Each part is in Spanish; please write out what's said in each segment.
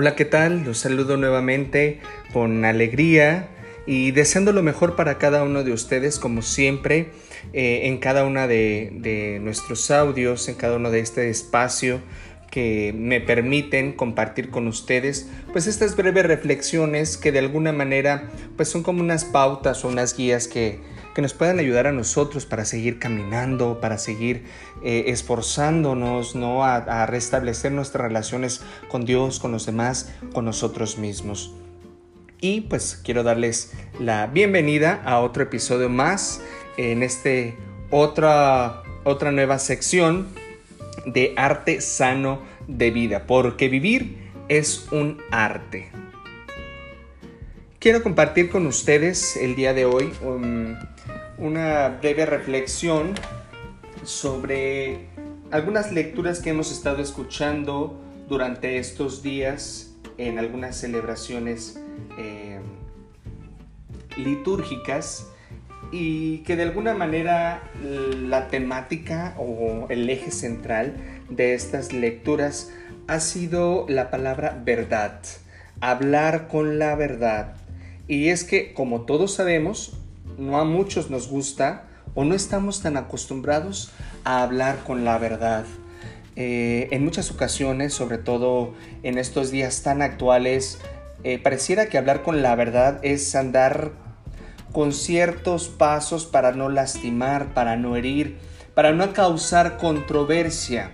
Hola, ¿qué tal? Los saludo nuevamente con alegría y deseando lo mejor para cada uno de ustedes, como siempre, eh, en cada uno de, de nuestros audios, en cada uno de este espacio que me permiten compartir con ustedes pues estas breves reflexiones que de alguna manera pues son como unas pautas o unas guías que, que nos puedan ayudar a nosotros para seguir caminando, para seguir eh, esforzándonos ¿no? A, restablecer nuestras relaciones con Dios, con los demás, con nosotros mismos. Y pues quiero darles la bienvenida a otro episodio más en este otra, otra nueva sección de arte sano de vida, porque vivir es un arte. Quiero compartir con ustedes el día de hoy una breve reflexión sobre algunas lecturas que hemos estado escuchando durante estos días en algunas celebraciones eh, litúrgicas y que de alguna manera la temática o el eje central de estas lecturas ha sido la palabra verdad, hablar con la verdad. Y es que, como todos sabemos, no a muchos nos gusta o no estamos tan acostumbrados a hablar con la verdad. Eh, en muchas ocasiones, sobre todo en estos días tan actuales, eh, pareciera que hablar con la verdad es andar con ciertos pasos para no lastimar, para no herir, para no causar controversia,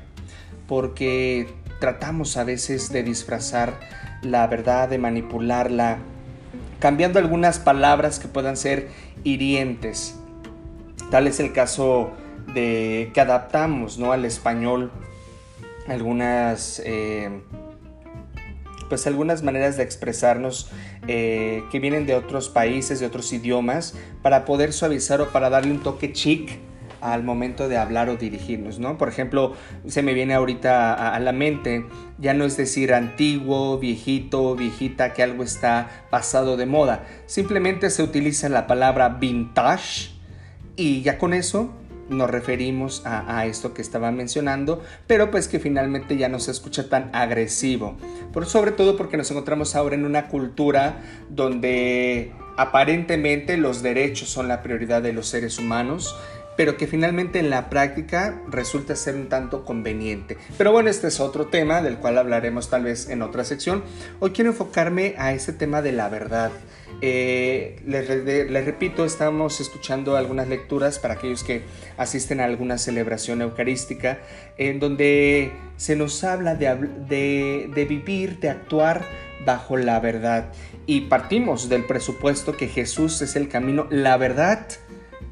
porque tratamos a veces de disfrazar la verdad, de manipularla, cambiando algunas palabras que puedan ser hirientes. Tal es el caso de que adaptamos ¿no? al español algunas eh, pues algunas maneras de expresarnos eh, que vienen de otros países, de otros idiomas, para poder suavizar o para darle un toque chic al momento de hablar o dirigirnos, ¿no? Por ejemplo, se me viene ahorita a, a, la mente, ya no es decir antiguo, viejito, viejita, que algo está pasado de moda. Simplemente se utiliza la palabra vintage y ya con eso nos referimos a, esto que estaba mencionando, pero pues que finalmente ya no se escucha tan agresivo. Por, sobre todo porque nos encontramos ahora en una cultura donde aparentemente los derechos son la prioridad de los seres humanos pero que finalmente en la práctica resulta ser un tanto conveniente. Pero bueno, este es otro tema del cual hablaremos tal vez en otra sección. Hoy quiero enfocarme a ese tema de la verdad. Eh, les, les, repito, estamos escuchando algunas lecturas para aquellos que asisten a alguna celebración eucarística, en donde se nos habla de, de, de vivir, de actuar bajo la verdad. Y partimos del presupuesto que Jesús es el camino, la verdad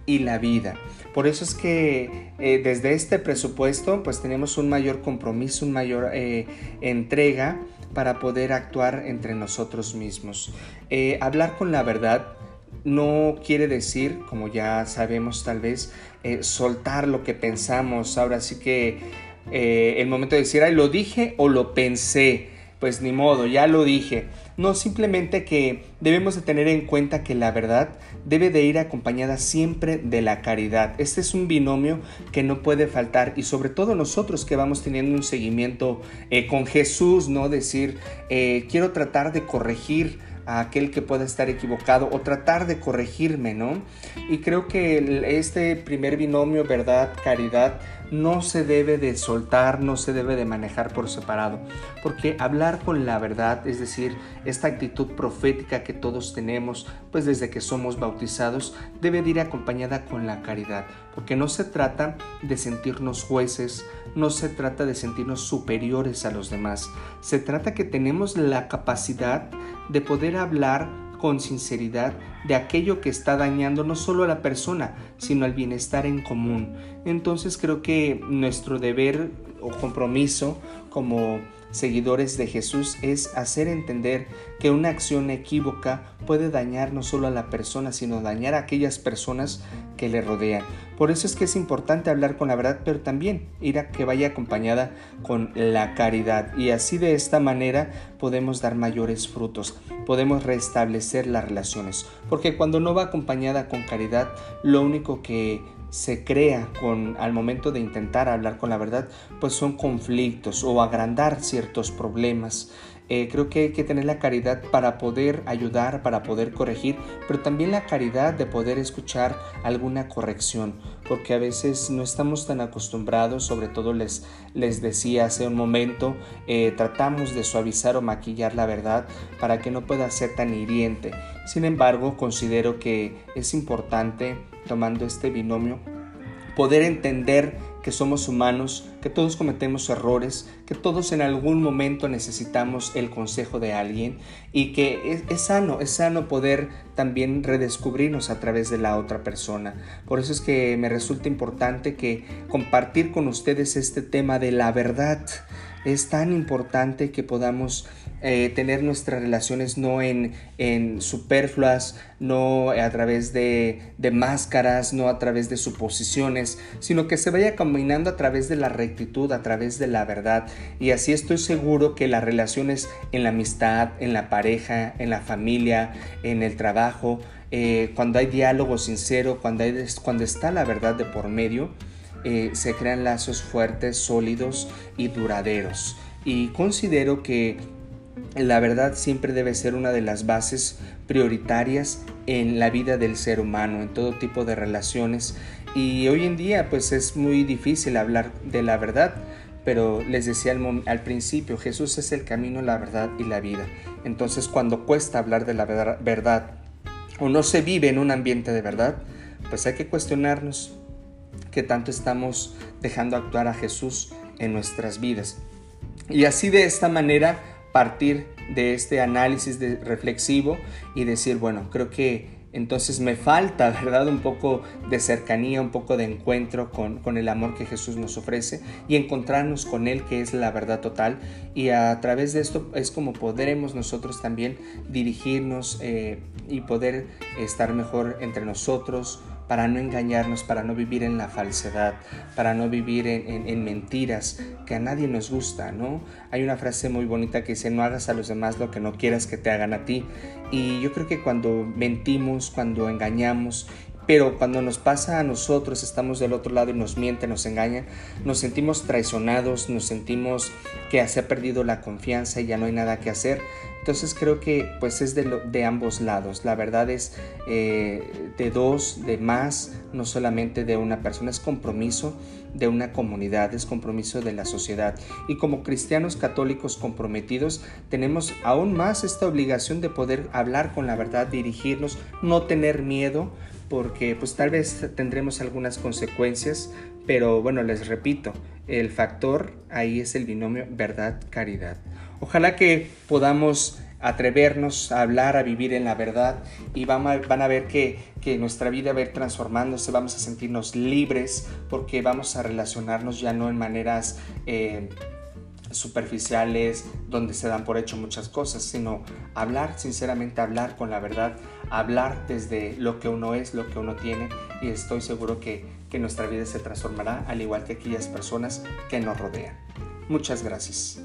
y la vida. Por eso es que eh, desde este presupuesto pues tenemos un mayor compromiso, un mayor eh, entrega para poder actuar entre nosotros mismos. Eh, hablar con la verdad no quiere decir, como ya sabemos tal vez, soltar lo que pensamos. Ahora sí que el momento de decir, ay, lo dije o lo pensé, pues ni modo, ya lo dije. No, simplemente que debemos de tener en cuenta que la verdad debe de ir acompañada siempre de la caridad. Este es un binomio que no puede faltar y sobre todo nosotros que vamos teniendo un seguimiento eh, con Jesús, ¿no? Decir, eh, quiero tratar de corregir a aquel que pueda estar equivocado o tratar de corregirme, ¿no? Y creo que este primer binomio, verdad, caridad, no se debe de soltar, no se debe de manejar por separado, porque hablar con la verdad, es decir, esta actitud profética que todos tenemos, pues desde que somos bautizados, debe de ir acompañada con la caridad, porque no se trata de sentirnos jueces, no se trata de sentirnos superiores a los demás, se trata que tenemos la capacidad de poder hablar con sinceridad de aquello que está dañando no solo a la persona, sino al bienestar en común. Entonces creo que nuestro deber o compromiso como seguidores de Jesús es hacer entender que una acción equívoca puede dañar no solo a la persona, sino dañar a aquellas personas que le rodean. Por eso es que es importante hablar con la verdad, pero también ir a que vaya acompañada con la caridad. Y así de esta manera podemos dar mayores frutos, podemos restablecer las relaciones. Porque cuando no va acompañada con caridad, lo único que se crea con al momento de intentar hablar con la verdad, pues son conflictos o agrandar ciertos problemas. Eh, creo que hay que tener la caridad para poder ayudar, para poder corregir, pero también la caridad de poder escuchar alguna corrección, porque a veces no estamos tan acostumbrados, sobre todo les, les decía hace un momento, eh, tratamos de suavizar o maquillar la verdad para que no pueda ser tan hiriente. Sin embargo, considero que es importante, tomando este binomio, poder entender que somos humanos, que todos cometemos errores, que todos en algún momento necesitamos el consejo de alguien y que es, sano, es sano poder también redescubrirnos a través de la otra persona. Por eso es que me resulta importante que compartir con ustedes este tema de la verdad. Es tan importante que podamos eh, tener nuestras relaciones no en, en, superfluas, no a través de, de, máscaras, no a través de suposiciones, sino que se vaya caminando a través de la rectitud, a través de la verdad. Y así estoy seguro que las relaciones en la amistad, en la pareja, en la familia, en el trabajo, eh, cuando hay diálogo sincero, cuando, hay, cuando está la verdad de por medio, eh, se crean lazos fuertes, sólidos y duraderos. Y considero que la verdad siempre debe ser una de las bases prioritarias en la vida del ser humano, en todo tipo de relaciones. Y hoy en día pues es muy difícil hablar de la verdad, pero les decía al, principio, Jesús es el camino, la verdad y la vida. Entonces cuando cuesta hablar de la verdad o no se vive en un ambiente de verdad, pues hay que cuestionarnos qué tanto estamos dejando actuar a Jesús en nuestras vidas. Y así de esta manera partir de este análisis de reflexivo y decir, bueno, creo que entonces me falta, ¿verdad? Un poco de cercanía, un poco de encuentro con, con, el amor que Jesús nos ofrece y encontrarnos con Él, que es la verdad total. Y a través de esto es como podremos nosotros también dirigirnos eh, y poder estar mejor entre nosotros, para no engañarnos, para no vivir en la falsedad, para no vivir en, mentiras que a nadie nos gusta, ¿no? Hay una frase muy bonita que dice, no hagas a los demás lo que no quieras que te hagan a ti. Y yo creo que cuando mentimos, cuando engañamos pero cuando nos pasa a nosotros, estamos del otro lado y nos mienten, nos engañan, nos sentimos traicionados, nos sentimos que se ha perdido la confianza y ya no hay nada que hacer. Entonces creo que pues es de, de ambos lados. La verdad es eh, de dos, de más, no solamente de una persona, es compromiso de una comunidad, es compromiso de la sociedad. Y como cristianos católicos comprometidos tenemos aún más esta obligación de poder hablar con la verdad, dirigirnos, no tener miedo, porque pues tal vez tendremos algunas consecuencias, pero bueno, les repito, el factor ahí es el binomio verdad-caridad. Ojalá que podamos atrevernos a hablar, a vivir en la verdad y van a, van a ver que, que, nuestra vida va a ir transformándose, vamos a sentirnos libres porque vamos a relacionarnos ya no en maneras... Eh, superficiales donde se dan por hecho muchas cosas, sino hablar, sinceramente hablar con la verdad, hablar desde lo que uno es, lo que uno tiene y estoy seguro que, que nuestra vida se transformará al igual que aquellas personas que nos rodean. Muchas gracias.